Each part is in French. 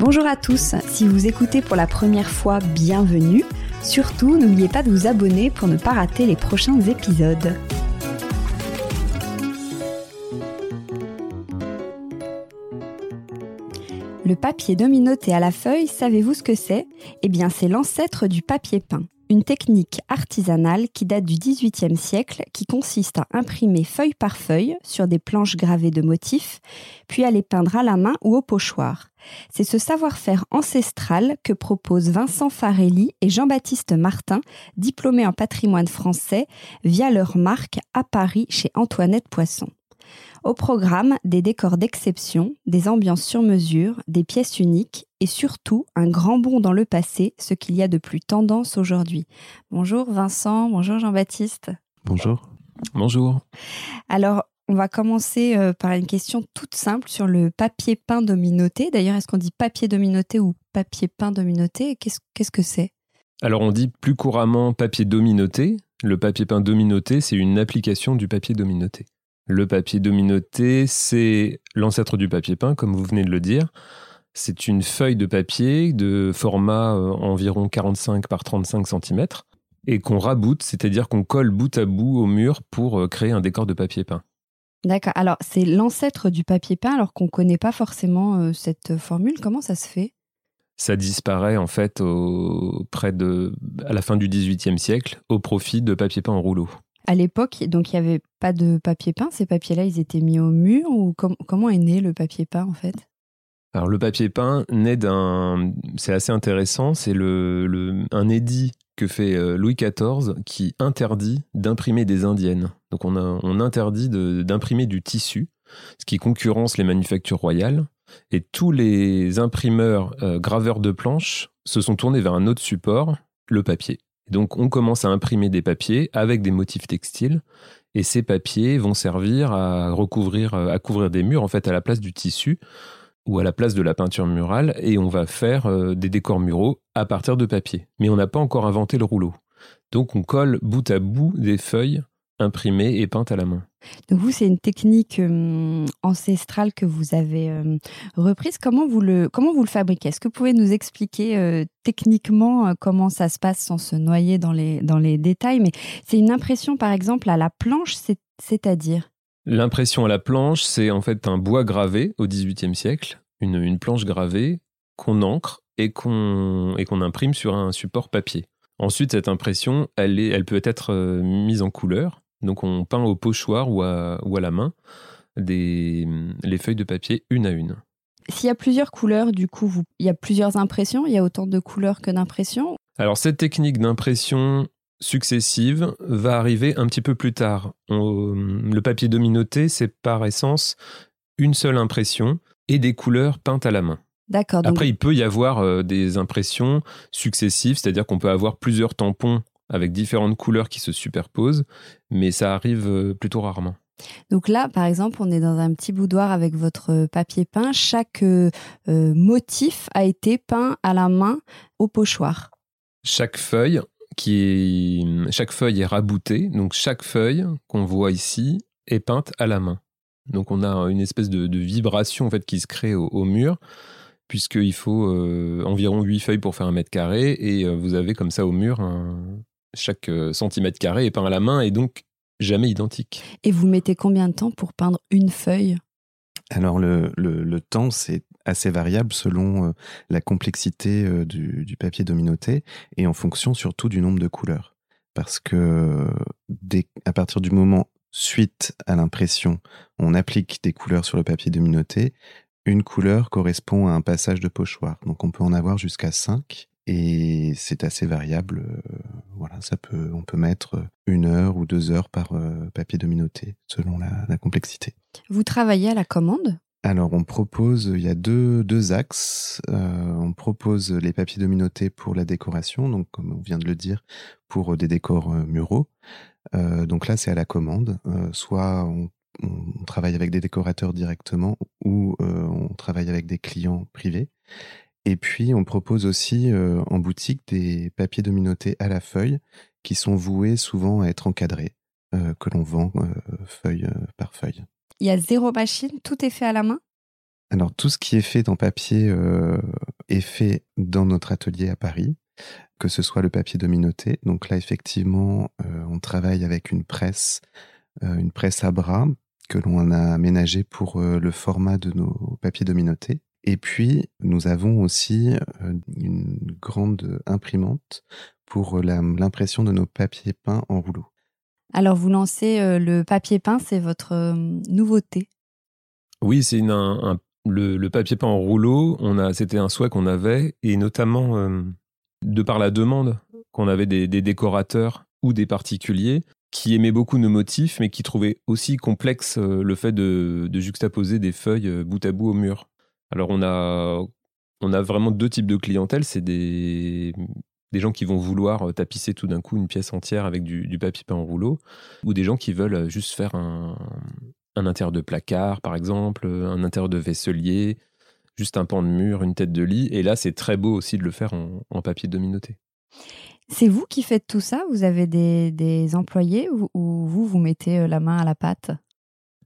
Bonjour à tous, si vous écoutez pour la première fois, bienvenue. Surtout, n'oubliez pas de vous abonner pour ne pas rater les prochains épisodes. Le papier dominoté à la feuille, savez-vous ce que c'est? Eh bien, c'est l'ancêtre du papier peint une technique artisanale qui date du XVIIIe siècle qui consiste à imprimer feuille par feuille sur des planches gravées de motifs, puis à les peindre à la main ou au pochoir. C'est ce savoir-faire ancestral que proposent Vincent Farelli et Jean-Baptiste Martin, diplômés en patrimoine français, via leur marque à Paris chez Antoinette Poisson. Au programme, des décors d'exception, des ambiances sur mesure, des pièces uniques et surtout un grand bond dans le passé, ce qu'il y a de plus tendance aujourd'hui. Bonjour Vincent, bonjour Jean-Baptiste. Bonjour. Bonjour. Alors, on va commencer euh, par une question toute simple sur le papier peint dominoté. D'ailleurs, est-ce qu'on dit papier dominoté ou papier peint dominoté? Qu'est-ce que c'est? Alors, on dit plus couramment papier dominoté. Le papier peint dominoté, c'est une application du papier dominoté. Le papier dominoté, c'est l'ancêtre du papier peint, comme vous venez de le dire. C'est une feuille de papier de format euh, environ 45 par 35 cm et qu'on raboute, c'est-à-dire qu'on colle bout à bout au mur pour euh, créer un décor de papier peint. D'accord. Alors, c'est l'ancêtre du papier peint, alors qu'on ne connaît pas forcément euh, cette formule. Comment ça se fait? Ça disparaît en fait près de, à la fin du XVIIIe siècle au profit de papier peint en rouleau à l'époque, donc il n'y avait pas de papier peint. Ces papiers-là, ils étaient mis au mur ou comment est né le papier peint en fait? Alors le papier peint naît d'un, c'est assez intéressant, c'est le, un édit que fait euh, Louis XIV qui interdit d'imprimer des indiennes. Donc on, interdit d'imprimer du tissu, ce qui concurrence les manufactures royales. Et tous les imprimeurs euh, graveurs de planches se sont tournés vers un autre support, le papier. Donc on commence à imprimer des papiers avec des motifs textiles et ces papiers vont servir à recouvrir, à couvrir des murs en fait à la place du tissu ou à la place de la peinture murale et on va faire euh, des décors muraux à partir de papier. Mais on n'a pas encore inventé le rouleau. Donc on colle bout à bout des feuilles imprimées et peintes à la main. Donc vous, c'est une technique euh, ancestrale que vous avez euh, reprise. Comment vous le, comment vous le fabriquez? Est-ce que vous pouvez nous expliquer euh, techniquement comment ça se passe sans se noyer dans les, dans les détails? Mais c'est une impression, par exemple, à la planche, c'est-à-dire? L'impression à la planche, c'est en fait un bois gravé au XVIIIe siècle, une, une planche gravée qu'on encre et qu'on imprime sur un support papier. Ensuite, cette impression, elle, est, elle peut être mise en couleur donc on peint au pochoir ou à, ou à la main des, les feuilles de papier une à une. S'il y a plusieurs couleurs, du coup, il y a plusieurs impressions, il y a autant de couleurs que d'impressions Alors cette technique d'impression, successive va arriver un petit peu plus tard. le papier dominoté, c'est par essence une seule impression et des couleurs peintes à la main. D'accord. Après, il peut y avoir euh, des impressions successives, c'est-à-dire qu'on peut avoir plusieurs tampons avec différentes couleurs qui se superposent, mais ça arrive euh, plutôt rarement. Donc là, par exemple, on est dans un petit boudoir avec votre papier peint. Chaque euh, motif a été peint à la main au pochoir. Chaque feuille, qui est, chaque feuille est raboutée, donc chaque feuille qu'on voit ici est peinte à la main. Donc on a une espèce de, vibration en fait qui se crée au, mur, puisqu'il faut euh, environ 8 feuilles pour faire un mètre carré, et euh, vous avez comme ça au mur chaque euh, centimètre carré est peint à la main et donc jamais identique. Et vous mettez combien de temps pour peindre une feuille? Alors le, le, temps, c'est assez variable selon la complexité du, du, papier dominoté et en fonction surtout du nombre de couleurs. Parce que dès, à partir du moment suite à l'impression, on applique des couleurs sur le papier dominoté, une couleur correspond à un passage de pochoir. Donc on peut en avoir jusqu'à 5 et c'est assez variable. Euh, voilà, ça peut, on peut mettre une heure ou deux heures par euh, papier dominoté selon la, complexité. Vous travaillez à la commande? Alors, on propose, il y a deux, deux axes. Euh, on propose les papiers dominotés pour la décoration, donc comme on vient de le dire, pour des décors muraux. Euh, donc là, c'est à la commande. Euh, soit on, travaille avec des décorateurs directement ou on travaille avec des clients privés. Et puis, on propose aussi en boutique des papiers dominotés à la feuille qui sont voués souvent à être encadrés, que l'on vend feuille par feuille. Il y a zéro machine, tout est fait à la main? Alors, tout ce qui est fait en papier est fait dans notre atelier à Paris que ce soit le papier dominoté. Donc là, effectivement, euh, on travaille avec une presse, euh, une presse à bras que l'on a aménagée pour euh, le format de nos papiers dominotés. Et puis, nous avons aussi une grande imprimante pour l'impression de nos papiers peints en rouleau. Alors, vous lancez le papier peint, c'est votre nouveauté? Oui, c'est le, papier peint en rouleau. On a, c'était un souhait qu'on avait, et notamment de par la demande qu'on avait des, décorateurs ou des particuliers qui aimaient beaucoup nos motifs, mais qui trouvaient aussi complexe le fait de, juxtaposer des feuilles bout à bout au mur. Alors on a, on a vraiment deux types de clientèle. C'est des, des gens qui vont vouloir euh, tapisser tout d'un coup une pièce entière avec du, papier peint en rouleau, ou des gens qui veulent juste faire un, un intérieur de placard, par exemple, un intérieur de vaisselier, juste un pan de mur, une tête de lit. Et là, c'est très beau aussi de le faire en, papier dominoté. C'est vous qui faites tout ça? Vous avez des, employés ou, vous, vous mettez euh, la main à la pâte?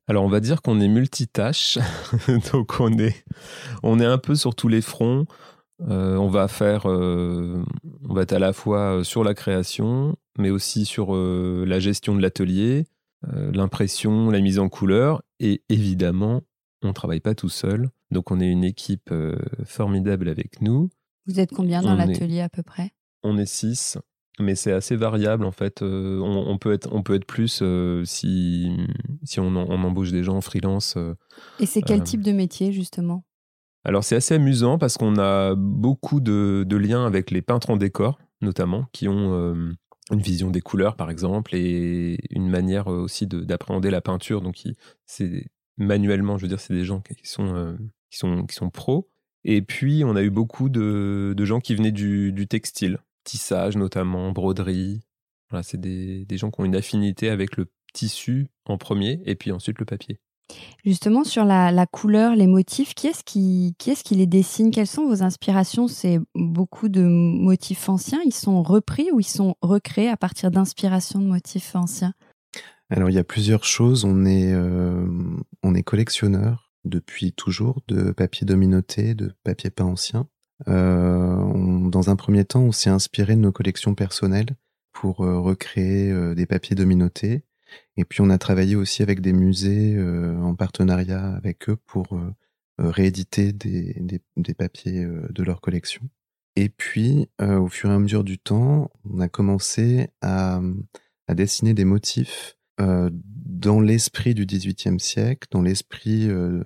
Alors on va dire qu'on est multitâche, donc on est, on est un peu sur tous les fronts. Euh, on va faire, euh, on va être à la fois sur la création, mais aussi sur la gestion de l'atelier, l'impression, la mise en couleur, et évidemment, on ne travaille pas tout seul. Donc on est une équipe euh, formidable avec nous. Vous êtes combien dans l'atelier à peu près? On est six, mais c'est assez variable en fait. Euh, on, peut être, on peut être plus euh, si, si on, embauche des gens en freelance. Et c'est quel type de métier justement? Alors c'est assez amusant parce qu'on a beaucoup de, liens avec les peintres en décor notamment, qui ont une vision des couleurs par exemple et une manière aussi d'appréhender la peinture. Donc c'est manuellement, je veux dire, c'est des gens qui sont qui sont, qui sont pros. Et puis, on a eu beaucoup de, de gens qui venaient du, du, textile, tissage notamment, broderie. Voilà, c'est des, des gens qui ont une affinité avec le tissu en premier et puis ensuite le papier. Justement, sur la, la couleur, les motifs, qui est-ce qui, qui, est qui les dessine? Quelles sont vos inspirations? C'est beaucoup de motifs anciens Ils sont repris ou ils sont recréés à partir d'inspirations de motifs anciens? Alors, il y a plusieurs choses. On est, euh, on est collectionneur depuis toujours de papier dominoté, de papier peint ancien. Euh, dans un premier temps, on s'est inspiré de nos collections personnelles pour euh, recréer euh, des papiers dominotés. Et puis on a travaillé aussi avec des musées en partenariat avec eux pour rééditer des, des, des, papiers de leur collection. Et puis, au fur et à mesure du temps, on a commencé à, à dessiner des motifs euh, dans l'esprit du XVIIIe siècle, dans l'esprit euh,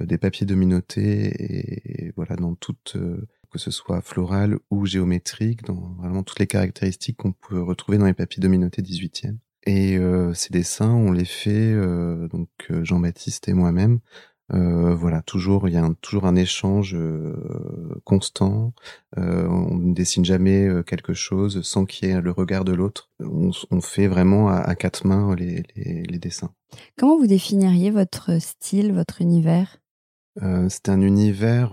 des papiers dominotés et, voilà dans toute euh, que ce soit floral ou géométrique, dans vraiment toutes les caractéristiques qu'on peut retrouver dans les papiers dominotés 18e. Et euh, ces dessins, on les fait, euh, donc euh, Jean-Baptiste et moi-même, euh, voilà, toujours il y a un, toujours un échange constant. On ne dessine jamais quelque chose sans qu'il y ait le regard de l'autre. On, on, fait vraiment à, à quatre mains les, les, les, dessins. Comment vous définiriez votre style, votre univers? C'est un univers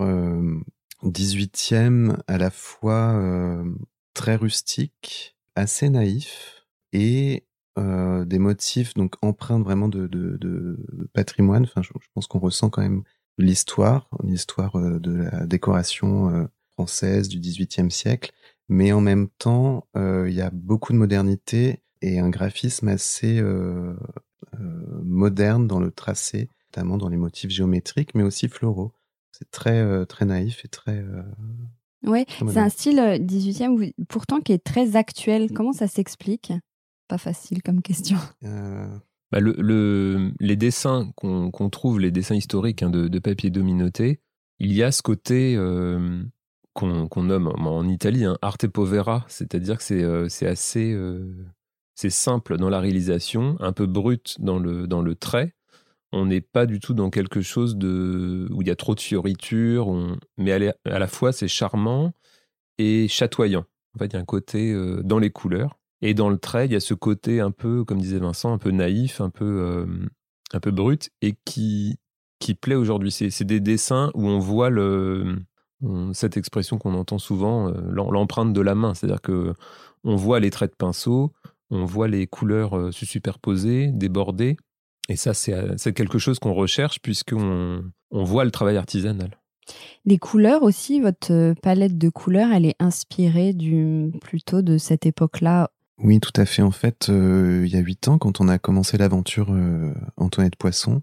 18e à la fois très rustique, assez naïf et euh, des motifs donc empreints vraiment de, de, de patrimoine. Enfin, je, pense qu'on ressent quand même l'histoire, l'histoire euh, de la décoration euh, française du XVIIIe siècle, mais en même temps, euh, il y a beaucoup de modernité et un graphisme assez euh, moderne dans le tracé, notamment dans les motifs géométriques, mais aussi floraux. C'est très très naïf et très Ouais, c'est un style 18e pourtant qui est très actuel. Comment ça s'explique? Pas facile comme question. Euh... Bah le, le, les dessins qu'on qu trouve, les dessins historiques hein, de, de, papier dominoté, il y a ce côté euh, qu'on qu nomme en Italie hein, arte povera, c'est-à-dire que c'est euh, assez euh, c'est simple dans la réalisation, un peu brut dans le, dans le trait. On n'est pas du tout dans quelque chose de, où il y a trop de fioritures, mais à, la fois c'est charmant et chatoyant. En fait, il y a un côté euh, dans les couleurs. Et dans le trait, il y a ce côté un peu, comme disait Vincent, un peu naïf, un peu, euh, un peu brut, et qui, qui plaît aujourd'hui. C'est des dessins où on voit le, cette expression qu'on entend souvent, euh, l'empreinte de la main. C'est-à-dire que on voit les traits de pinceau, on voit les couleurs se superposer, déborder. Et ça, c'est quelque chose qu'on recherche puisqu'on on voit le travail artisanal. Les couleurs aussi, votre palette de couleurs, elle est inspirée du, plutôt de cette époque-là? Oui, tout à fait. En fait, euh, il y a huit ans, quand on a commencé l'aventure euh, Antoinette Poisson,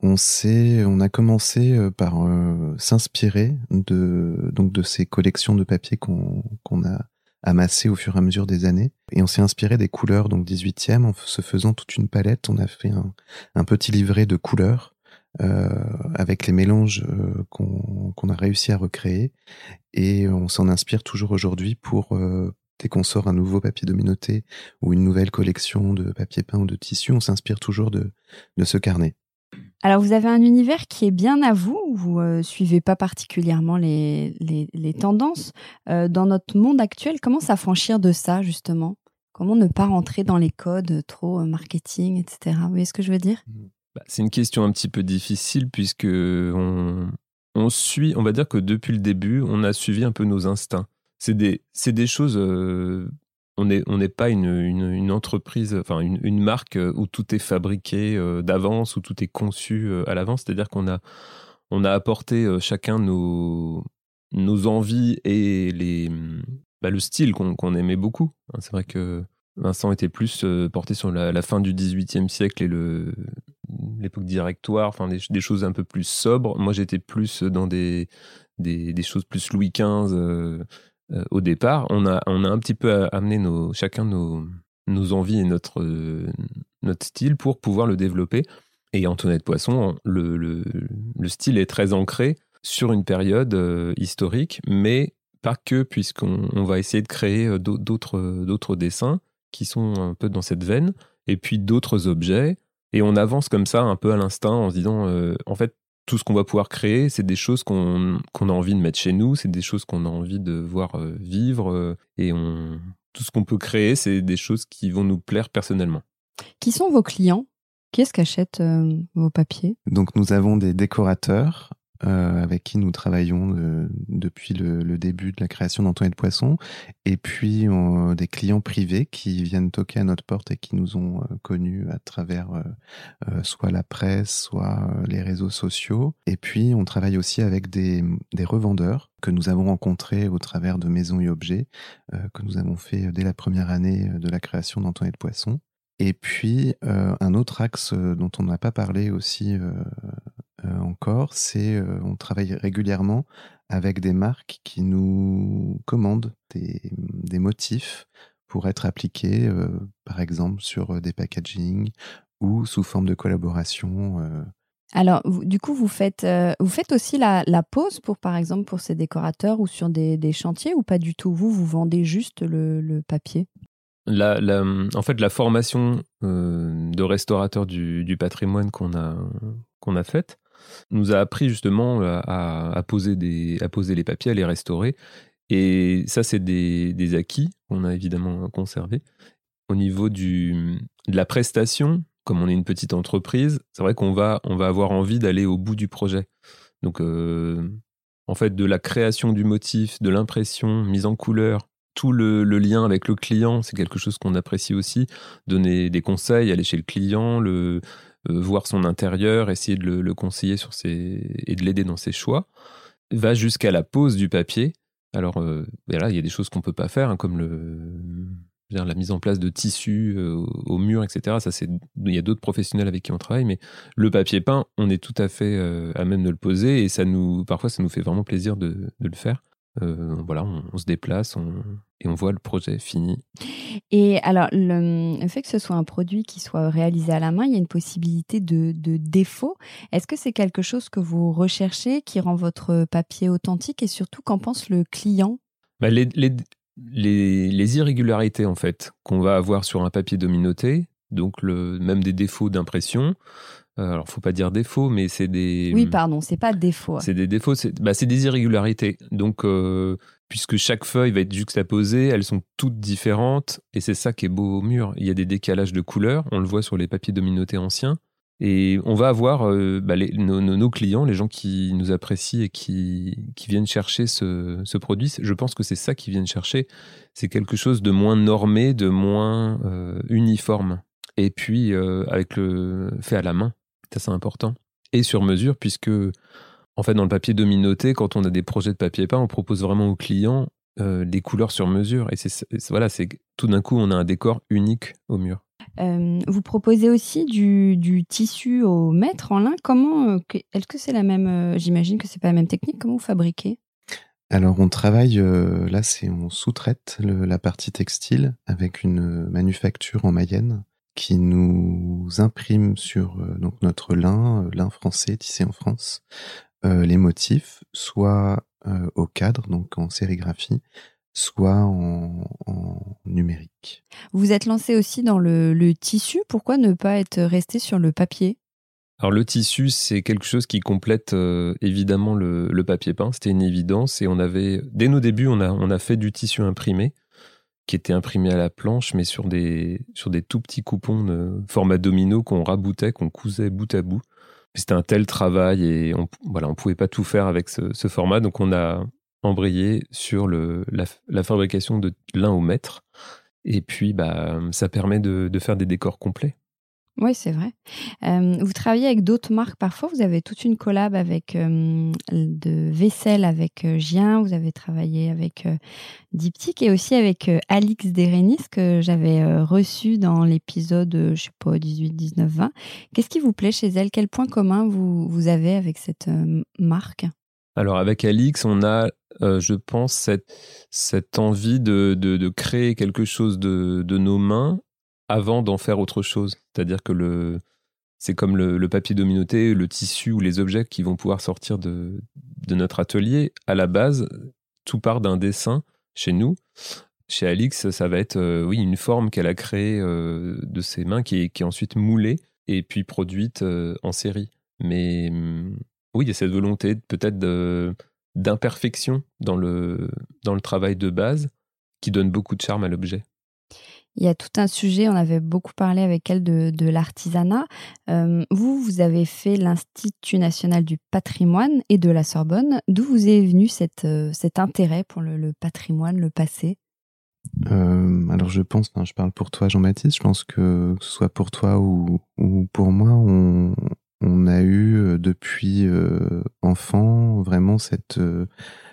on s'est, on a commencé euh, par euh, s'inspirer de donc de ces collections de papier qu'on qu'on a amassées au fur et à mesure des années, et on s'est inspiré des couleurs donc 18e en se faisant toute une palette. On a fait un, petit livret de couleurs euh, avec les mélanges euh, qu'on qu'on a réussi à recréer et on s'en inspire toujours aujourd'hui pour euh, dès qu'on sort un nouveau papier dominoté ou une nouvelle collection de papier peint ou de tissu, on s'inspire toujours de, de ce carnet. Alors, vous avez un univers qui est bien à vous, vous euh, suivez pas particulièrement les, les, tendances. Euh, dans notre monde actuel, comment s'affranchir de ça, justement? Comment ne pas rentrer dans les codes trop euh, marketing, etc. Vous voyez ce que je veux dire? Bah, C'est une question un petit peu difficile puisque on, on suit, on va dire que depuis le début, on a suivi un peu nos instincts c'est des, des choses. Euh, on n'est pas une, entreprise, enfin une, marque où tout est fabriqué euh, d'avance, où tout est conçu euh, à l'avance. C'est-à-dire qu'on a, apporté euh, chacun nos, envies et les, bah, le style qu'on aimait beaucoup. Hein, c'est vrai que Vincent était plus euh, porté sur la, fin du XVIIIe siècle et l'époque directoire, enfin des, choses un peu plus sobres. Moi, j'étais plus dans des, choses plus Louis XV. Euh, euh, au départ, on a, on a un petit peu amené chacun nos, nos envies et notre, euh, notre style pour pouvoir le développer. Et Antoinette Poisson, le, le, le style est très ancré sur une période euh, historique, mais pas que, puisqu'on on va essayer de créer d'autres, d'autres dessins qui sont un peu dans cette veine, et puis d'autres objets. Et on avance comme ça, un peu à l'instinct, en se disant, euh, en fait, tout ce qu'on va pouvoir créer, c'est des choses qu'on qu a envie de mettre chez nous, c'est des choses qu'on a envie de voir euh, vivre, euh, et on, tout ce qu'on peut créer, c'est des choses qui vont nous plaire personnellement. Qui sont vos clients? Qui est-ce qui achète euh, vos papiers? Donc nous avons des décorateurs euh, avec qui nous travaillons euh, depuis le, le, début de la création d'Antoinette Poisson, et puis euh, des clients privés qui viennent toquer à notre porte et qui nous ont euh, connus à travers soit la presse, soit les réseaux sociaux. Et puis on travaille aussi avec des, des revendeurs que nous avons rencontrés au travers de Maisons et Objets, que nous avons fait dès la première année de la création d'Antoinette Poisson. Et puis, euh, un autre axe dont on n'a pas parlé aussi euh, encore, c'est euh, on travaille régulièrement avec des marques qui nous commandent des, des motifs pour être appliqués, par exemple, sur des packaging ou sous forme de collaboration Alors, du coup, vous faites, euh, vous faites aussi la, pose pour, par exemple, pour ces décorateurs ou sur des, chantiers ou pas du tout? Vous, vous vendez juste le, papier? La, En fait, la formation euh, de restaurateur du, patrimoine qu'on a, qu'on a faite nous a appris justement à, poser des, à poser les papiers, à les restaurer. Et ça, c'est des, acquis qu'on a évidemment conservés. Au niveau du, de la prestation, comme on est une petite entreprise, c'est vrai qu'on va, avoir envie d'aller au bout du projet. Donc, euh, en fait, de la création du motif, de l'impression, mise en couleur, tout le, lien avec le client, c'est quelque chose qu'on apprécie aussi. Donner des conseils, aller chez le client, le, euh, voir son intérieur, essayer de le, conseiller sur ses, et de l'aider dans ses choix, va jusqu'à la pose du papier. Alors, euh, ben là, il y a des choses qu'on ne peut pas faire, hein, comme la mise en place de tissus euh, au mur, etc. Ça, il y a d'autres professionnels avec qui on travaille, mais le papier peint, on est tout à fait euh, à même de le poser et ça nous, parfois, ça nous fait vraiment plaisir de, le faire. Euh, voilà, on, se déplace et on voit le projet fini. Et alors, le, fait que ce soit un produit qui soit réalisé à la main, il y a une possibilité de, défaut. Est-ce que c'est quelque chose que vous recherchez qui rend votre papier authentique? Et surtout qu'en pense le client? Bah, les, les, irrégularités en fait qu'on va avoir sur un papier dominoté, donc le, même des défauts d'impression. Euh, alors, faut pas dire défaut, mais c'est des. Oui, pardon, c'est pas défaut. C'est des défauts, c'est bah, des irrégularités. Donc, euh, puisque chaque feuille va être juxtaposée, elles sont toutes différentes, et c'est ça qui est beau au mur. Il y a des décalages de couleurs, on le voit sur les papiers dominotés anciens. Et on va avoir euh, bah, nos, clients, les gens qui nous apprécient et qui, viennent chercher ce, produit. Je pense que c'est ça qu'ils viennent chercher. C'est quelque chose de moins normé, de moins euh, uniforme. Et puis, avec le fait à la main, c'est important. Et sur mesure, puisque, en fait, dans le papier dominoté, quand on a des projets de papier peint, on propose vraiment aux clients des couleurs sur mesure. Et c'est voilà, c'est tout d'un coup, on a un décor unique au mur. Euh, vous proposez aussi du, tissu au mètre en lin. Comment euh, Est-ce que c'est la même euh, J'imagine que c'est pas la même technique. Comment vous fabriquez? Alors on travaille là, c'est on sous-traite la partie textile avec une manufacture en Mayenne qui nous imprime sur donc notre lin, lin français tissé en France, les motifs, soit au cadre, donc en sérigraphie, soit en, numérique. Vous êtes lancé aussi dans le, tissu. Pourquoi ne pas être resté sur le papier? Alors le tissu, c'est quelque chose qui complète euh, évidemment le, papier peint, c'était une évidence. Et on avait, dès nos débuts, on a, on a fait du tissu imprimé, qui était imprimé à la planche, mais sur des, sur des tout petits coupons de format domino qu'on raboutait, qu'on cousait bout à bout. C'était un tel travail et on voilà, on pouvait pas tout faire avec ce, format. Donc on a, embrayé sur le, la, fabrication de l'un au mètre. Et puis, bah, ça permet de, faire des décors complets. Oui, c'est vrai. Vous travaillez avec d'autres marques parfois? Vous avez toute une collab avec de vaisselle avec euh, Gien. Vous avez travaillé avec Diptyque et aussi avec Alix Derenis que j'avais reçu dans l'épisode, je sais pas, 18, 19, 20. Qu'est-ce qui vous plaît chez elle? Quel point commun vous, avez avec cette marque? Alors avec Alix, on a, je pense, cette, envie de, créer quelque chose de nos mains avant d'en faire autre chose. C'est-à-dire que le, c'est comme le, papier dominoté, le tissu ou les objets qui vont pouvoir sortir de, de notre atelier. À la base, tout part d'un dessin chez nous. Chez Alix, ça va être euh, oui, une forme qu'elle a créée euh, de ses mains qui est, qui ensuite moulée et puis produite en série. Mais hum, oui, il y a cette volonté peut-être d'imperfection dans le, dans le travail de base qui donne beaucoup de charme à l'objet. Il y a tout un sujet, on avait beaucoup parlé avec elle de, l'artisanat. Euh, vous, vous avez fait l'Institut national du patrimoine et de la Sorbonne. D'où vous est venu euh, cet intérêt pour le, patrimoine, le passé? Euh, alors je pense, je parle pour toi Jean-Baptiste, je pense que, que ce soit pour toi ou, ou pour moi, on, on a eu depuis enfant vraiment cette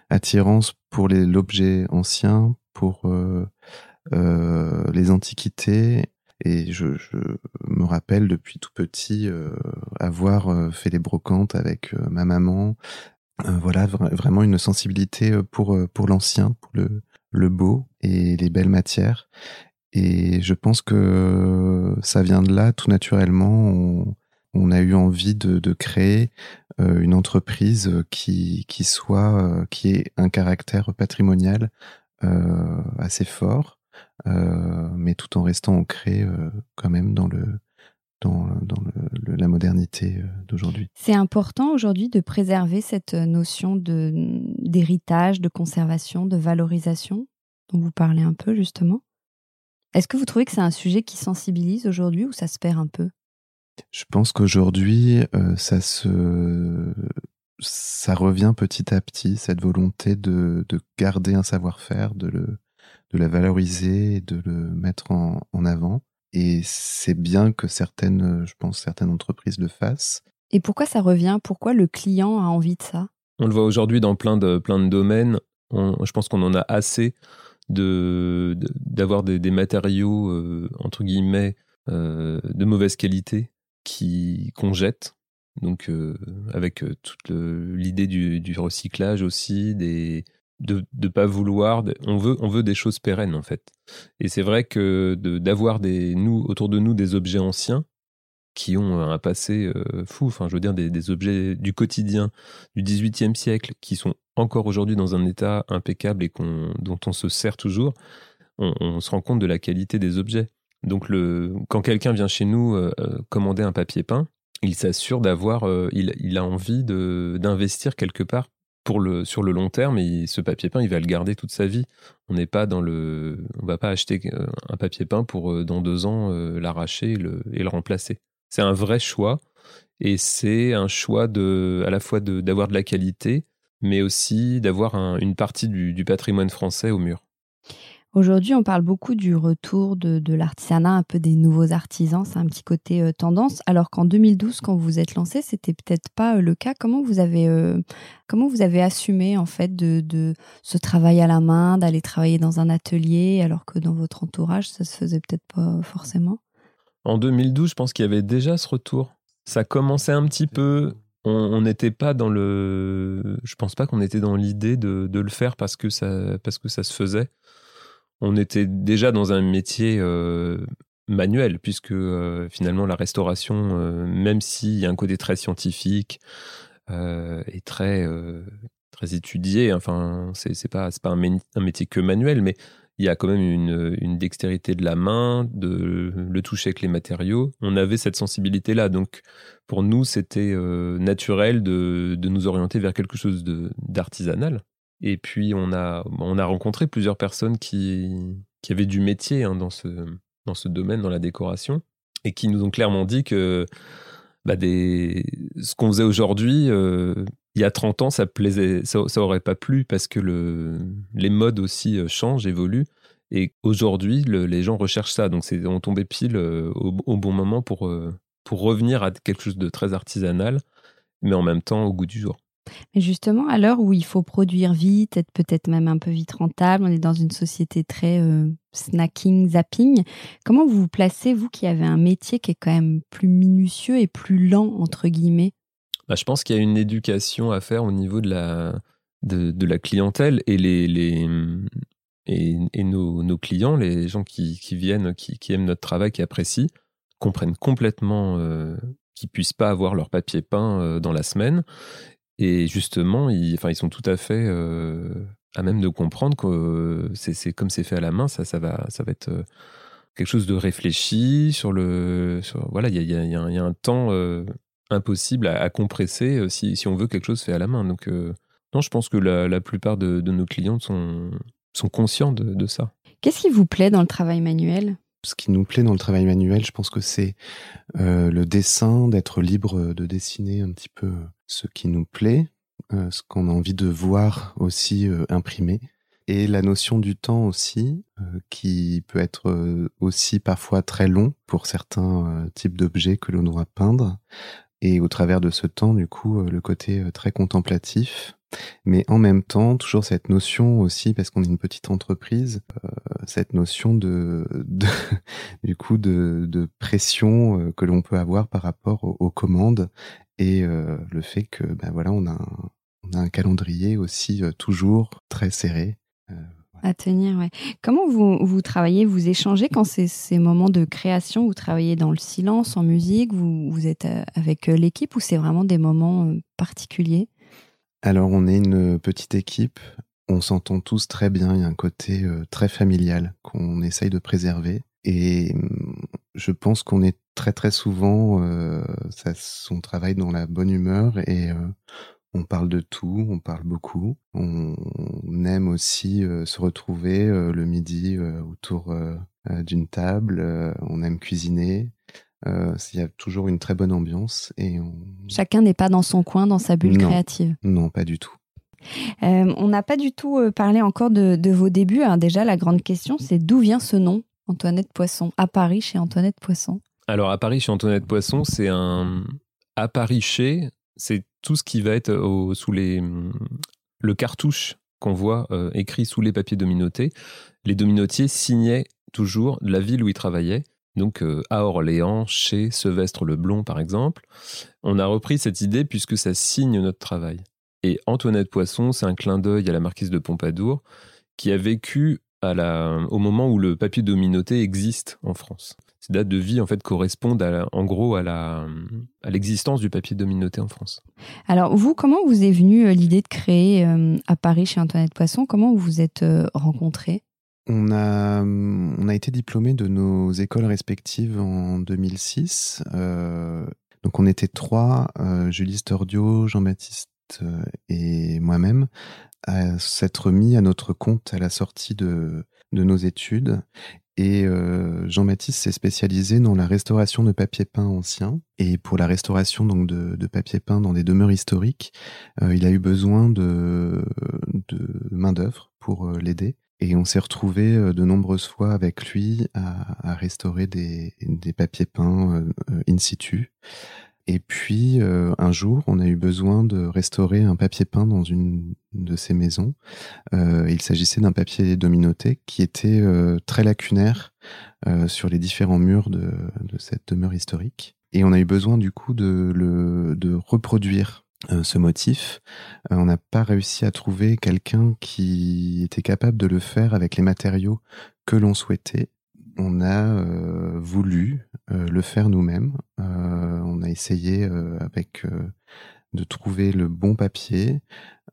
attirance pour l'objet ancien, pour les antiquités. Et je, me rappelle depuis tout petit avoir fait les brocantes avec ma maman. voilà, vraiment une sensibilité pour, pour l'ancien, pour le, le beau et les belles matières. Et je pense que ça vient de là tout naturellement. On, on a eu envie de, de créer une entreprise qui, qui soit, qui ait un caractère patrimonial assez fort, mais tout en restant ancré quand même dans le, dans, dans le, la modernité d'aujourd'hui. C'est important aujourd'hui de préserver cette notion d'héritage, de conservation, de valorisation dont vous parlez un peu justement? Est-ce que vous trouvez que c'est un sujet qui sensibilise aujourd'hui ou ça se perd un peu? Je pense qu'aujourd'hui, euh, ça se ça revient petit à petit, cette volonté de, de garder un savoir-faire, de, le, de la valoriser et de le mettre en, en avant. Et c'est bien que certaines, je pense, certaines entreprises le fassent. Et pourquoi ça revient? Pourquoi le client a envie de ça? On le voit aujourd'hui dans plein de, plein de domaines. je pense qu'on en a assez de d'avoir des, des, matériaux euh, entre guillemets euh, de mauvaise qualité qui qu'on jette donc euh, avec toute l'idée du, du, recyclage aussi des de ne pas vouloir on veut on veut des choses pérennes en fait et c'est vrai que d'avoir des nous autour de nous des objets anciens qui ont un passé fou enfin je veux dire des, objets du quotidien du 18e siècle qui sont encore aujourd'hui dans un état impeccable et dont on se sert toujours, on, se rend compte de la qualité des objets. Donc le, quand quelqu'un vient chez nous euh, euh, commander un papier peint, il s'assure d'avoir, euh, il, a envie d'investir quelque part le, sur le long terme et ce papier peint, il va le garder toute sa vie. On n'est pas dans le, on va pas acheter un papier peint pour dans deux ans l'arracher et le, et le remplacer. C'est un vrai choix et c'est un choix de, à la fois d'avoir de, de la qualité, mais aussi d'avoir une partie du, patrimoine français au mur. Aujourd'hui, on parle beaucoup du retour de, l'artisanat, un peu des nouveaux artisans, c'est un petit côté euh, tendance, alors qu'en 2012, quand vous êtes lancé, c'était peut-être pas euh, le cas. Comment vous avez, euh, comment vous avez assumé en fait de, de ce travail à la main, d'aller travailler dans un atelier, alors que dans votre entourage, ça se faisait peut-être pas forcément? En 2012, je pense qu'il y avait déjà ce retour. Ça commençait un petit peu, on n'était pas dans le. Je pense pas qu'on était dans l'idée de, le faire parce que ça parce que ça se faisait. On était déjà dans un métier euh, manuel puisque euh, finalement la restauration, euh, même s'il y a un côté très scientifique et très très étudié, enfin c'est pas pas un, métier que manuel, mais il y a quand même une, dextérité de la main, de le toucher avec les matériaux. On avait cette sensibilité-là. Donc, pour nous, c'était naturel de, nous orienter vers quelque chose d'artisanal. Et puis, on a, on a rencontré plusieurs personnes qui, qui avaient du métier hein, dans, ce, dans ce domaine, dans la décoration, et qui nous ont clairement dit que bah, des, ce qu'on faisait aujourd'hui, euh, il y a 30 ans, ça plaisait, ça, aurait pas plu parce que le, les modes aussi euh, changent, évoluent. Et aujourd'hui, les gens recherchent ça. Donc, on tombait pile euh, au, bon moment pour, pour revenir à quelque chose de très artisanal, mais en même temps au goût du jour. Mais justement, à l'heure où il faut produire vite, être peut-être même un peu vite rentable, on est dans une société très snacking, zapping. Comment vous vous placez, vous qui avez un métier qui est quand même plus minutieux et plus lent, entre guillemets? Bah, je pense qu'il y a une éducation à faire au niveau de la, de, la clientèle et, les, les et, nos, clients, les gens qui, viennent, qui, aiment notre travail, qui apprécient, comprennent complètement euh, qu'ils puissent pas avoir leur papier peint euh, dans la semaine. Et justement, ils, enfin, ils sont tout à fait euh, à même de comprendre que c'est comme c'est fait à la main, ça, ça, va, ça va être quelque chose de réfléchi sur le. voilà, il y a, un temps impossible à, compresser euh, si, on veut quelque chose fait à la main. Donc, euh, non, je pense que la, plupart de, nos clients sont conscients de, ça. Qu'est-ce qui vous plaît dans le travail manuel? Ce qui nous plaît dans le travail manuel, je pense que c'est euh, le dessin, d'être libre de dessiner un petit peu ce qui nous plaît, ce qu'on a envie de voir aussi imprimé. Et la notion du temps aussi, qui peut être aussi parfois très long pour certains types d'objets que l'on doit peindre. Et au travers de ce temps, du coup, euh, le côté euh, très contemplatif, mais en même temps, toujours cette notion aussi, parce qu'on est une petite entreprise, euh, cette notion de, du coup, de, de pression que l'on peut avoir par rapport aux, commandes et le fait que, ben voilà, on a un, on a un calendrier aussi toujours très serré. À tenir, ouais. Comment vous, vous travaillez, vous échangez quand c'est ces moments de création? Vous travaillez dans le silence, en musique? Vous, vous êtes euh, avec euh, l'équipe ou c'est vraiment des moments euh, particuliers? Alors, on est une petite équipe. On s'entend tous très bien. Il y a un côté très familial qu'on essaye de préserver. Et hum, je pense qu'on est très très souvent, ça, on travaille dans la bonne humeur et on parle de tout, on parle beaucoup. On, aime aussi euh, se retrouver euh, le midi euh, autour d'une table. on aime cuisiner. Il y a toujours une très bonne ambiance. et Chacun n'est pas dans son coin, dans sa bulle créative. Non, pas du tout. On n'a pas du tout parlé encore de, vos débuts. déjà, la grande question, c'est d'où vient ce nom, Antoinette Poisson, à Paris chez Antoinette Poisson? Alors, à Paris chez Antoinette Poisson, c'est un. À Paris chez, c'est tout ce qui va être sous les, le cartouche qu'on voit euh, écrit sous les papiers dominotés. Les dominotiers signaient toujours la ville où ils travaillaient. Donc euh, à Orléans, chez Sevestre Leblond par exemple. On a repris cette idée puisque ça signe notre travail. Et Antoinette Poisson, c'est un clin d'œil à la marquise de Pompadour qui a vécu à la, au moment où le papier dominoté existe en France ces dates de vie en fait correspondent en gros à la à l'existence du papier dominoté en France. Alors vous, comment vous est venue euh, l'idée de créer euh, à Paris chez Antoinette Poisson? Comment vous vous êtes euh, rencontrés? On a, on a été diplômés de nos écoles respectives en 2006. donc on était trois, Julie Stordio, Jean-Baptiste et moi-même, à s'être mis à notre compte à la sortie de, de nos études et euh, Jean-Baptiste s'est spécialisé dans la restauration de papier peint ancien. Et pour la restauration donc de, papier peint dans des demeures historiques, euh, il a eu besoin de, de main d'œuvre pour euh, l'aider. Et on s'est retrouvé de nombreuses fois avec lui à, restaurer des, des papiers peints in situ. Et puis, euh, un jour, on a eu besoin de restaurer un papier peint dans une de ces maisons. Euh, il s'agissait d'un papier dominoté qui était euh, très lacunaire sur les différents murs de, cette demeure historique. Et on a eu besoin, du coup, de, reproduire ce motif. on n'a pas réussi à trouver quelqu'un qui était capable de le faire avec les matériaux que l'on souhaitait on a euh, voulu euh, le faire nous-mêmes. On a essayé de trouver le bon papier.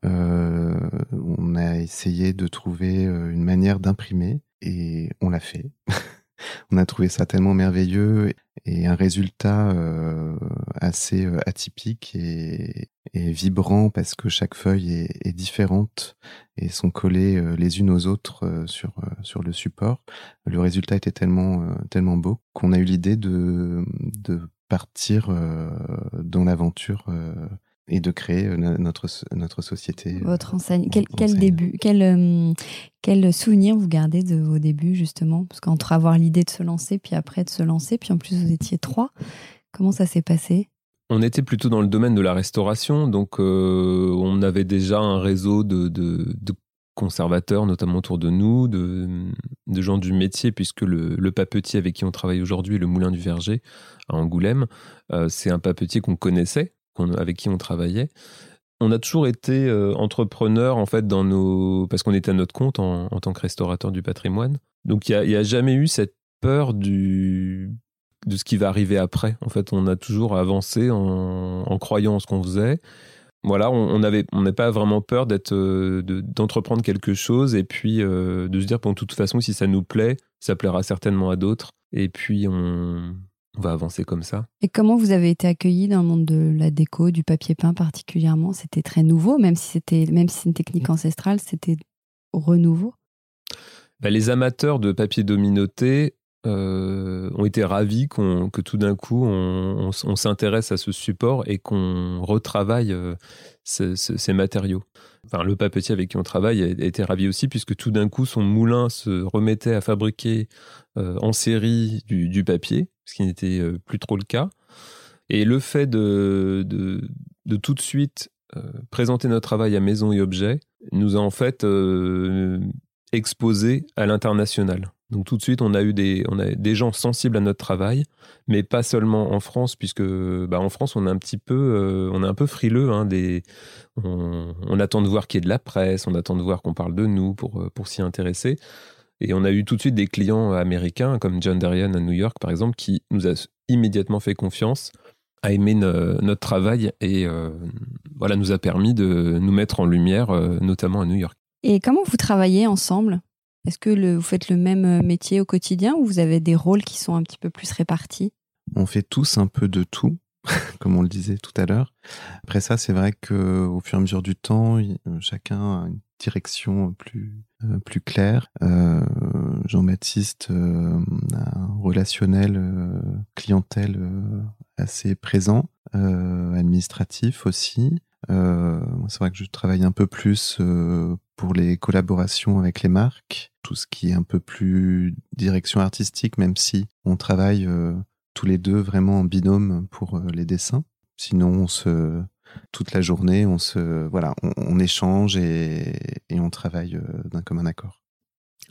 on a essayé de trouver une manière d'imprimer et on l'a fait. on a trouvé ça tellement merveilleux et un résultat assez atypique et, vibrant parce que chaque feuille est, différente et sont collées euh, les unes aux autres euh, sur, euh, sur le support. Le résultat était tellement, tellement beau qu'on a eu l'idée de, de partir dans l'aventure et de créer notre, notre société. Votre enseigne. Quel, quel début, quel, quel souvenir vous gardez de vos débuts justement? Parce qu'entre avoir l'idée de se lancer, puis après de se lancer, puis en plus vous étiez trois, comment ça s'est passé? On était plutôt dans le domaine de la restauration, donc euh, on avait déjà un réseau de, conservateurs, notamment autour de nous, de, gens du métier, puisque le, papetier avec qui on travaille aujourd'hui, le Moulin du Verger à Angoulême, euh, c'est un papetier qu'on connaissait, avec qui on travaillait. On a toujours été euh, entrepreneurs en fait dans nos parce qu'on était à notre compte en, tant que restaurateur du patrimoine. Donc il n'y a, jamais eu cette peur du de ce qui va arriver après. En fait, on a toujours avancé en, croyant en ce qu'on faisait. Voilà, on n'avait on n'a pas vraiment peur d'être euh, d'entreprendre quelque chose et puis euh, de se dire bon, de toute façon, si ça nous plaît, ça plaira certainement à d'autres. Et puis on, va avancer comme ça. Et comment vous avez été accueilli dans le monde de la déco, du papier peint particulièrement? C'était très nouveau, même si c'était même si c'est une technique ancestrale, c'était renouveau? Bah, les amateurs de papier dominoté euh, ont été ravis que tout d'un coup on, s'intéresse à ce support et qu'on retravaille euh, ces matériaux. Enfin, le papetier avec qui on travaille a, été ravi aussi puisque tout d'un coup son moulin se remettait à fabriquer euh, en série du, papier, ce qui n'était plus trop le cas. Et le fait de, de, tout de suite présenter notre travail à Maison et Objet nous a en fait exposé à l'international. Donc tout de suite, on a eu des, on a des gens sensibles à notre travail, mais pas seulement en France, puisque bah, en France, on est un petit peu, euh, on est un peu frileux. Hein, des, on, attend de voir qu'il y ait de la presse, on attend de voir qu'on parle de nous pour, euh, pour s'y intéresser. Et on a eu tout de suite des clients américains, comme John Darien à New York, par exemple, qui nous a immédiatement fait confiance, a aimé notre travail et euh, voilà, nous a permis de nous mettre en lumière, notamment à New York. Et comment vous travaillez ensemble? Est-ce que vous faites le même euh, métier au quotidien ou vous avez des rôles qui sont un petit peu plus répartis? On fait tous un peu de tout, comme on le disait tout à l'heure. Après ça, c'est vrai qu'au fur et à mesure du temps, chacun a une direction plus, euh, plus claire. Euh, Jean-Baptiste a un relationnel clientèle assez présent, administratif aussi. c'est vrai que je travaille un peu plus pour les collaborations avec les marques, tout ce qui est un peu plus direction artistique, même si on travaille euh, tous les deux vraiment en binôme pour euh, les dessins. Sinon, on se, toute la journée, on se, voilà, on, échange et, on travaille euh, d'un commun accord.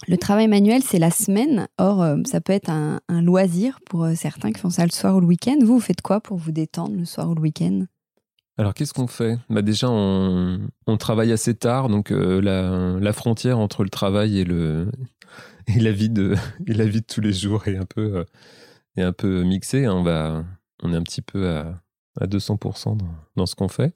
Le travail manuel, c'est la semaine. Or, ça peut être un, un, loisir pour certains qui font ça le soir ou le week-end. Vous, vous faites quoi pour vous détendre le soir ou le week-end? Alors qu'est-ce qu'on fait? Bah Déjà, on, travaille assez tard, donc euh, la, frontière entre le travail et, le, et, la vie de, et la vie de tous les jours est un peu, euh, est un peu mixée. Hein. On, va, on est un petit peu à, à 200% dans, dans, ce qu'on fait.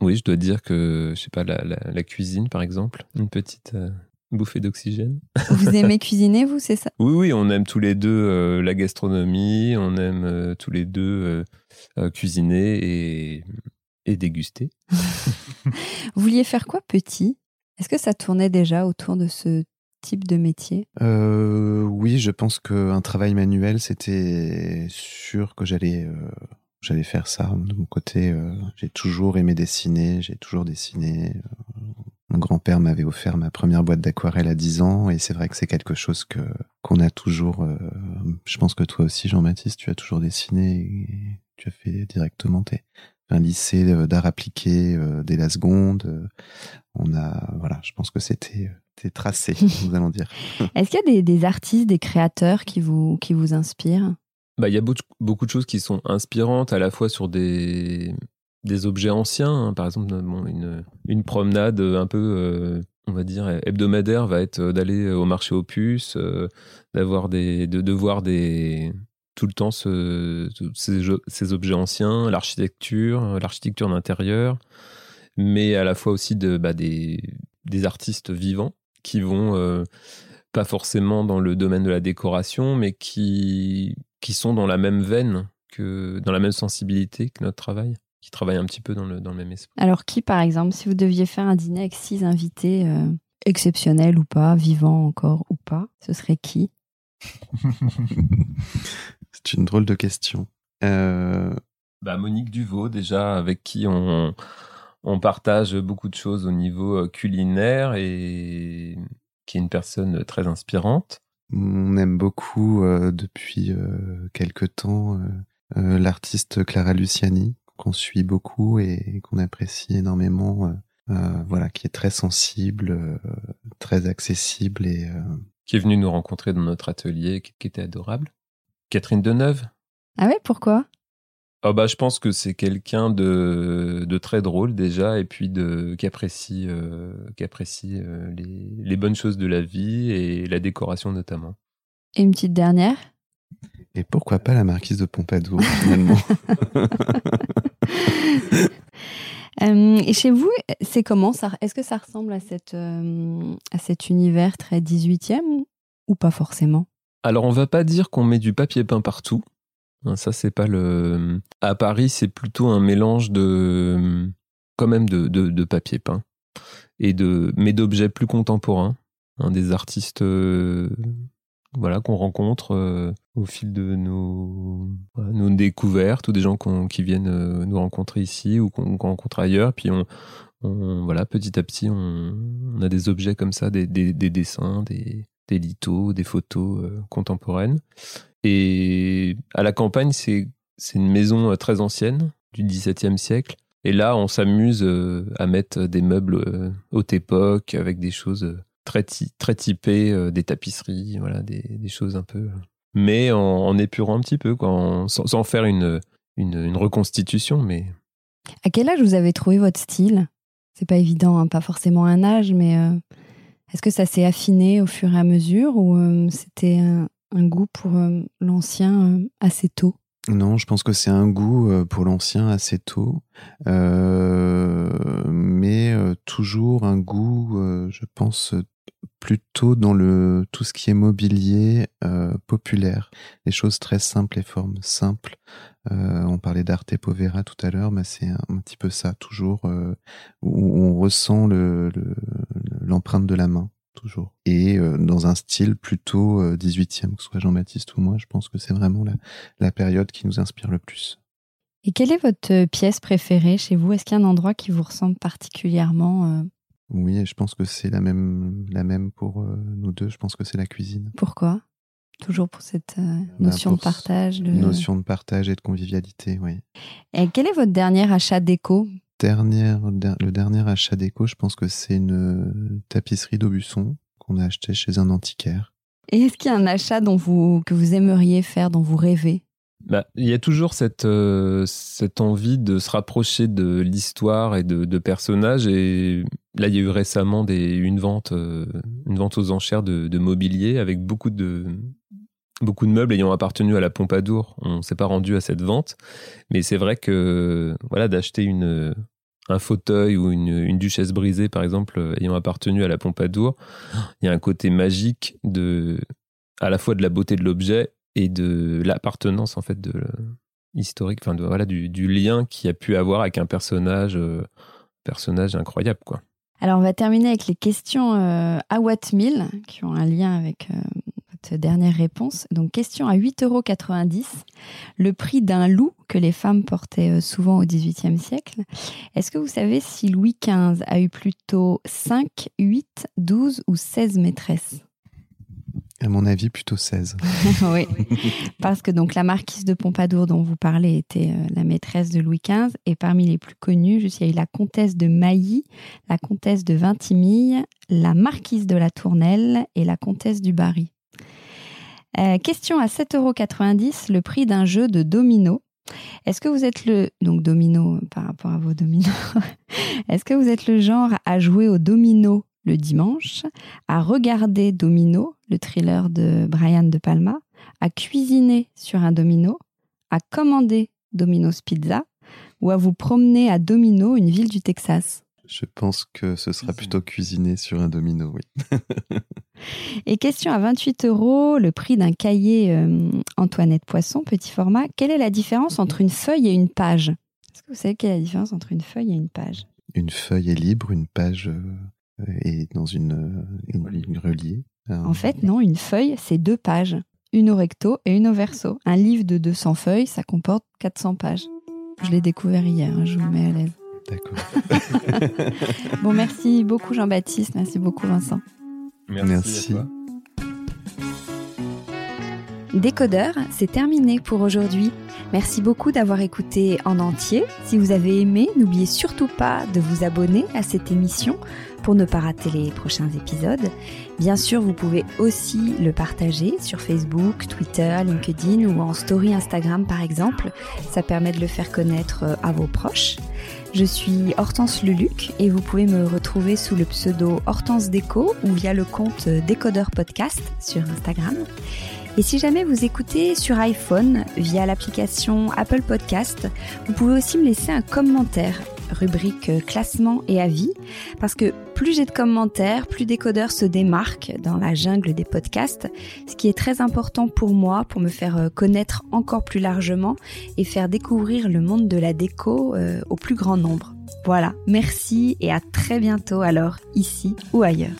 Oui, je dois dire que, je sais pas, la, la, cuisine, par exemple, une petite euh, bouffée d'oxygène. Vous aimez cuisiner, vous, c'est ça? Oui, oui, on aime tous les deux la gastronomie, on aime tous les deux cuisiner et et déguster. Vous vouliez faire quoi petit? Est-ce que ça tournait déjà autour de ce type de métier? Euh, Oui, je pense qu'un travail manuel, c'était sûr que j'allais euh, j'allais faire ça. De mon côté, euh, j'ai toujours aimé dessiner, j'ai toujours dessiné. Mon grand-père m'avait offert ma première boîte d'aquarelle à 10 ans et c'est vrai que c'est quelque chose que qu'on a toujours. je pense que toi aussi, Jean-Baptiste, tu as toujours dessiné et tu as fait directement tes, un lycée euh, d'art appliqué euh, dès la seconde. Euh, on a, voilà, je pense que c'était tracé, nous allons dire. Est-ce qu'il y a des, artistes, des créateurs qui vous, qui vous inspirent? Bah, Il y a beaucoup, de choses qui sont inspirantes, à la fois sur des, des objets anciens. Hein. Par exemple, une, une, promenade un peu, on va dire, hebdomadaire va être d'aller au marché aux puces, d'avoir des, de, de voir des, tout le temps ce, ces, objets anciens, l'architecture, l'architecture d'intérieur, mais à la fois aussi bah, des, des, artistes vivants qui vont euh, pas forcément dans le domaine de la décoration, mais qui, qui sont dans la même veine, que, dans la même sensibilité que notre travail, qui travaillent un petit peu dans le, dans le même esprit. Alors qui, par exemple, si vous deviez faire un dîner avec six invités, euh, exceptionnels ou pas, vivants encore ou pas, ce serait qui? C'est une drôle de question. Euh, bah, Monique Duvaux, déjà, avec qui on, on partage beaucoup de choses au niveau euh, culinaire et qui est une personne très inspirante. On aime beaucoup euh, depuis quelque temps l'artiste Clara Luciani, qu'on suit beaucoup et qu'on apprécie énormément. voilà, qui est très sensible, très accessible et qui est venue nous rencontrer dans notre atelier, qui était adorable. Catherine Deneuve? Ah ouais, pourquoi? Oh bah, Je pense que c'est quelqu'un de, de, très drôle déjà, et puis de, qui apprécie, euh, qui apprécie euh, les, les, bonnes choses de la vie et la décoration notamment. Et une petite dernière? Et pourquoi pas la marquise de Pompadour finalement? Euh, Et chez vous, c'est comment ça Est-ce que ça ressemble à, cette, à cet univers très 18e ou pas forcément? Alors, on va pas dire qu'on met du papier peint partout. Hein, ça, c'est pas le. À Paris, c'est plutôt un mélange de. quand même de, papier peint. Et de, mais d'objets plus contemporains. Hein, des artistes euh, voilà, qu'on rencontre euh, au fil de nos, nos découvertes ou des gens qui viennent euh, nous rencontrer ici ou qu'on rencontre ailleurs. Puis on, voilà, petit à petit, on, a des objets comme ça, des dessins, des, des lithos, des photos euh, contemporaines. Et à la campagne, c'est une maison euh, très ancienne, du XVIIe siècle. Et là, on s'amuse euh, à mettre des meubles haute époque avec des choses très, très typées, des tapisseries, voilà, des, choses un peu. Mais en, épurant un petit peu, quoi, sans, faire une, une, reconstitution. Mais... À quel âge vous avez trouvé votre style? C'est pas évident, hein, pas forcément un âge, mais est-ce que ça s'est affiné au fur et à mesure ou c'était un, goût pour l'ancien assez tôt? Non, je pense que c'est un goût euh, pour l'ancien assez tôt, euh, mais euh, toujours un goût, je pense, plutôt dans le tout ce qui est mobilier populaire, les choses très simples, les formes simples. on parlait d'arte povera tout à l'heure, mais c'est un, petit peu ça, toujours où on ressent l'empreinte de la main toujours. Et euh, dans un style plutôt 18e, euh, que ce soit Jean-Baptiste ou moi, je pense que c'est vraiment la, la, période qui nous inspire le plus. Et quelle est votre euh, pièce préférée chez vous? Est-ce qu'il y a un endroit qui vous ressemble particulièrement Oui, je pense que c'est la même, la même pour nous deux. Je pense que c'est la cuisine. Pourquoi? Toujours pour cette bah, notion de partage. De... Notion de partage et de convivialité, oui. Et quel est votre dernier achat déco? Dernière, le dernier achat déco, je pense que c'est une tapisserie d'Aubusson qu'on a acheté chez un antiquaire. Et est-ce qu'il y a un achat dont vous, que vous aimeriez faire, dont vous rêvez? Bah, il y a toujours cette, euh, cette envie de se rapprocher de l'histoire et de, personnages. Et là, il y a eu récemment des, une, vente, euh, une vente aux enchères de, de, mobilier avec beaucoup de, beaucoup de meubles ayant appartenu à la Pompadour. On ne s'est pas rendu à cette vente. Mais c'est vrai que voilà, d'acheter une, un fauteuil ou une, duchesse brisée, par exemple, euh, ayant appartenu à la Pompadour, il y a un côté magique de, à la fois de la beauté de l'objet et de l'appartenance en fait de historique, enfin voilà du, lien qui a pu avoir avec un personnage, euh, personnage incroyable quoi. Alors on va terminer avec les questions euh, à Wattmill qui ont un lien avec dernière réponse. Donc, question à 8,90 euros. Le prix d'un loup que les femmes portaient euh, souvent au XVIIIe siècle. Est-ce que vous savez si Louis XV a eu plutôt 5, 8, 12 ou 16 maîtresses? À mon avis, plutôt 16. oui, parce que donc la marquise de Pompadour dont vous parlez était euh, la maîtresse de Louis XV et parmi les plus connues, il y a eu la comtesse de Mailly, la comtesse de Vintimille, la marquise de la Tournelle et la comtesse du Barry. Euh, question à 7,90€, le prix d'un jeu de domino. Est-ce que vous êtes le donc domino par rapport à vos dominos Est-ce que vous êtes le genre à jouer au domino le dimanche, à regarder Domino, le thriller de Brian De Palma, à cuisiner sur un domino, à commander Domino's Pizza ou à vous promener à Domino, une ville du Texas? Je pense que ce sera plutôt cuisiné sur un domino, oui. Et question à 28 euros, le prix d'un cahier euh, Antoinette Poisson, petit format. Quelle est la différence entre une feuille et une page? Est-ce que vous savez quelle est la différence entre une feuille et une page? Une feuille est libre, une page euh, est dans une, euh, une, reliée. En fait, non, une feuille, c'est deux pages. Une au recto et une au verso. Un livre de 200 feuilles, ça comporte 400 pages. Je l'ai découvert hier, hein, je vous mets à l'aise. D'accord. bon, merci beaucoup Jean-Baptiste, merci beaucoup Vincent. Merci. Décodeur, c'est terminé pour aujourd'hui. Merci beaucoup d'avoir écouté en entier. Si vous avez aimé, n'oubliez surtout pas de vous abonner à cette émission pour ne pas rater les prochains épisodes. Bien sûr, vous pouvez aussi le partager sur Facebook, Twitter, LinkedIn ou en story Instagram par exemple. Ça permet de le faire connaître euh, à vos proches. Je suis Hortense Luluc et vous pouvez me retrouver sous le pseudo Hortense Déco ou via le compte Décodeur Podcast sur Instagram. Et si jamais vous écoutez sur iPhone via l'application Apple Podcast, vous pouvez aussi me laisser un commentaire rubrique euh, classement et avis, parce que plus j'ai de commentaires, plus Décodeur se démarque dans la jungle des podcasts, ce qui est très important pour moi, pour me faire euh, connaître encore plus largement et faire découvrir le monde de la déco euh, au plus grand nombre. Voilà, merci et à très bientôt alors, ici ou ailleurs.